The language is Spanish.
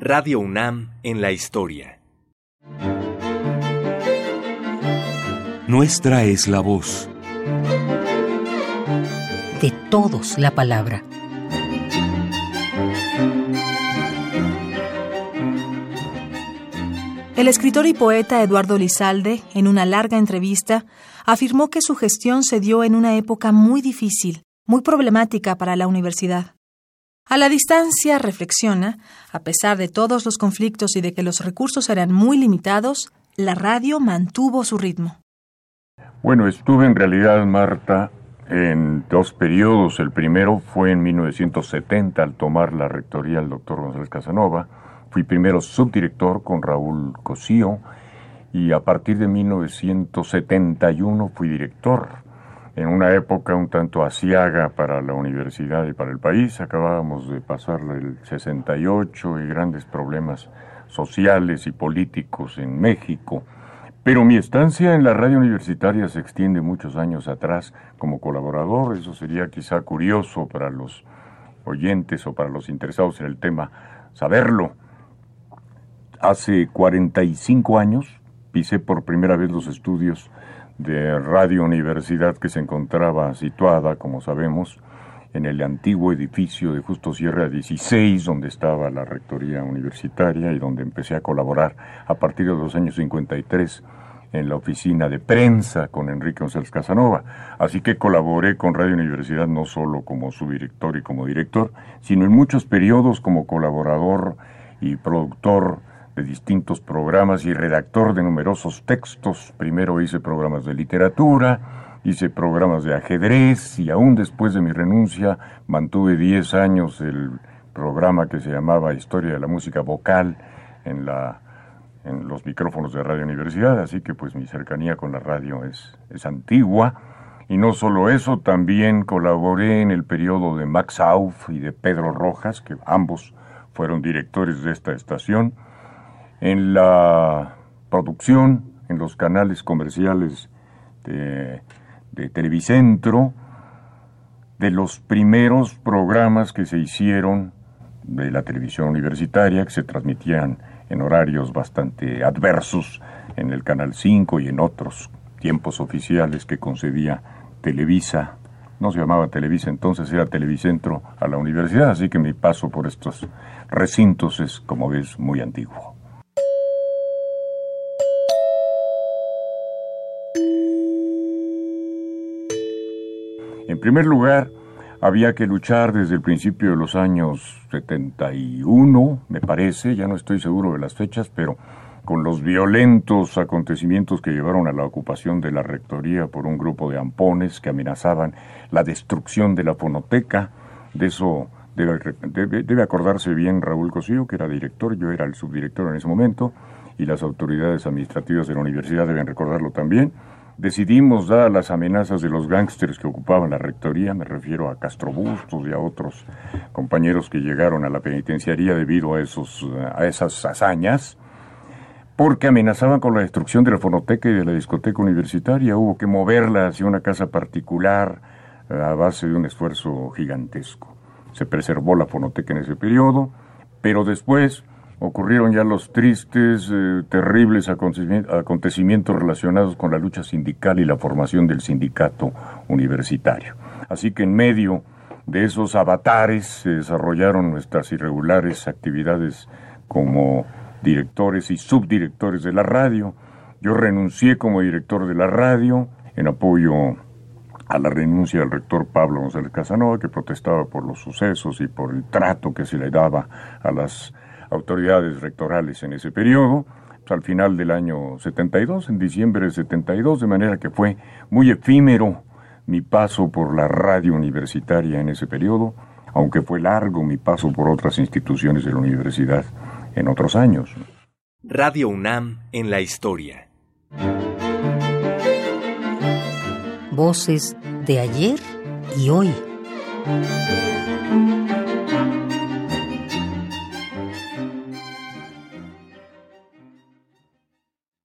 Radio UNAM en la historia. Nuestra es la voz. De todos la palabra. El escritor y poeta Eduardo Lizalde, en una larga entrevista, afirmó que su gestión se dio en una época muy difícil, muy problemática para la universidad. A la distancia, reflexiona, a pesar de todos los conflictos y de que los recursos eran muy limitados, la radio mantuvo su ritmo. Bueno, estuve en realidad, Marta, en dos periodos. El primero fue en 1970 al tomar la rectoría el doctor González Casanova. Fui primero subdirector con Raúl Cosío y a partir de 1971 fui director en una época un tanto asiaga para la universidad y para el país. Acabábamos de pasar el 68 y grandes problemas sociales y políticos en México. Pero mi estancia en la radio universitaria se extiende muchos años atrás como colaborador. Eso sería quizá curioso para los oyentes o para los interesados en el tema saberlo. Hace 45 años pisé por primera vez los estudios de Radio Universidad que se encontraba situada, como sabemos, en el antiguo edificio de Justo Sierra 16, donde estaba la rectoría universitaria y donde empecé a colaborar a partir de los años 53 en la oficina de prensa con Enrique González Casanova. Así que colaboré con Radio Universidad no solo como subdirector y como director, sino en muchos periodos como colaborador y productor de distintos programas y redactor de numerosos textos. Primero hice programas de literatura, hice programas de ajedrez y aún después de mi renuncia mantuve 10 años el programa que se llamaba Historia de la Música Vocal en, la, en los micrófonos de Radio Universidad, así que pues mi cercanía con la radio es, es antigua. Y no solo eso, también colaboré en el periodo de Max Auf y de Pedro Rojas, que ambos fueron directores de esta estación en la producción, en los canales comerciales de, Televicentro, de los primeros programas que se hicieron de la televisión universitaria, que se transmitían en horarios bastante adversos en el Canal 5 y en otros tiempos oficiales que concedía Televisa. No se llamaba Televisa entonces, era Televicentro a la universidad, así que mi paso por estos recintos es, como ves, muy antiguo. En primer lugar, había que luchar desde el principio de los años 71, me parece, ya no estoy seguro de las fechas, pero con los violentos acontecimientos que llevaron a la ocupación de la rectoría por un grupo de ampones que amenazaban la destrucción de la fonoteca. De eso debe, debe, acordarse bien Raúl Cosío, que era director, yo era el subdirector en ese momento, y las autoridades administrativas de la universidad deben recordarlo también. Decidimos, dadas las amenazas de los gángsters que ocupaban la rectoría, me refiero a Castro Bustos y a otros compañeros que llegaron a la penitenciaría debido a, esos, a esas hazañas, porque amenazaban con la destrucción de la fonoteca y de la discoteca universitaria. Hubo que moverla hacia una casa particular a base de un esfuerzo gigantesco. Se preservó la fonoteca en ese periodo, pero después ocurrieron ya los tristes, eh, terribles acontecimientos relacionados con la lucha sindical y la formación del sindicato universitario. Así que en medio de esos avatares se desarrollaron nuestras irregulares actividades como directores y subdirectores de la radio. Yo renuncié como director de la radio en apoyo a la renuncia del rector Pablo González Casanova, que protestaba por los sucesos y por el trato que se le daba a las autoridades rectorales en ese periodo, pues, al final del año 72, en diciembre de 72, de manera que fue muy efímero mi paso por la radio universitaria en ese periodo, aunque fue largo mi paso por otras instituciones de la universidad en otros años. Radio UNAM en la historia. Voces de ayer y hoy.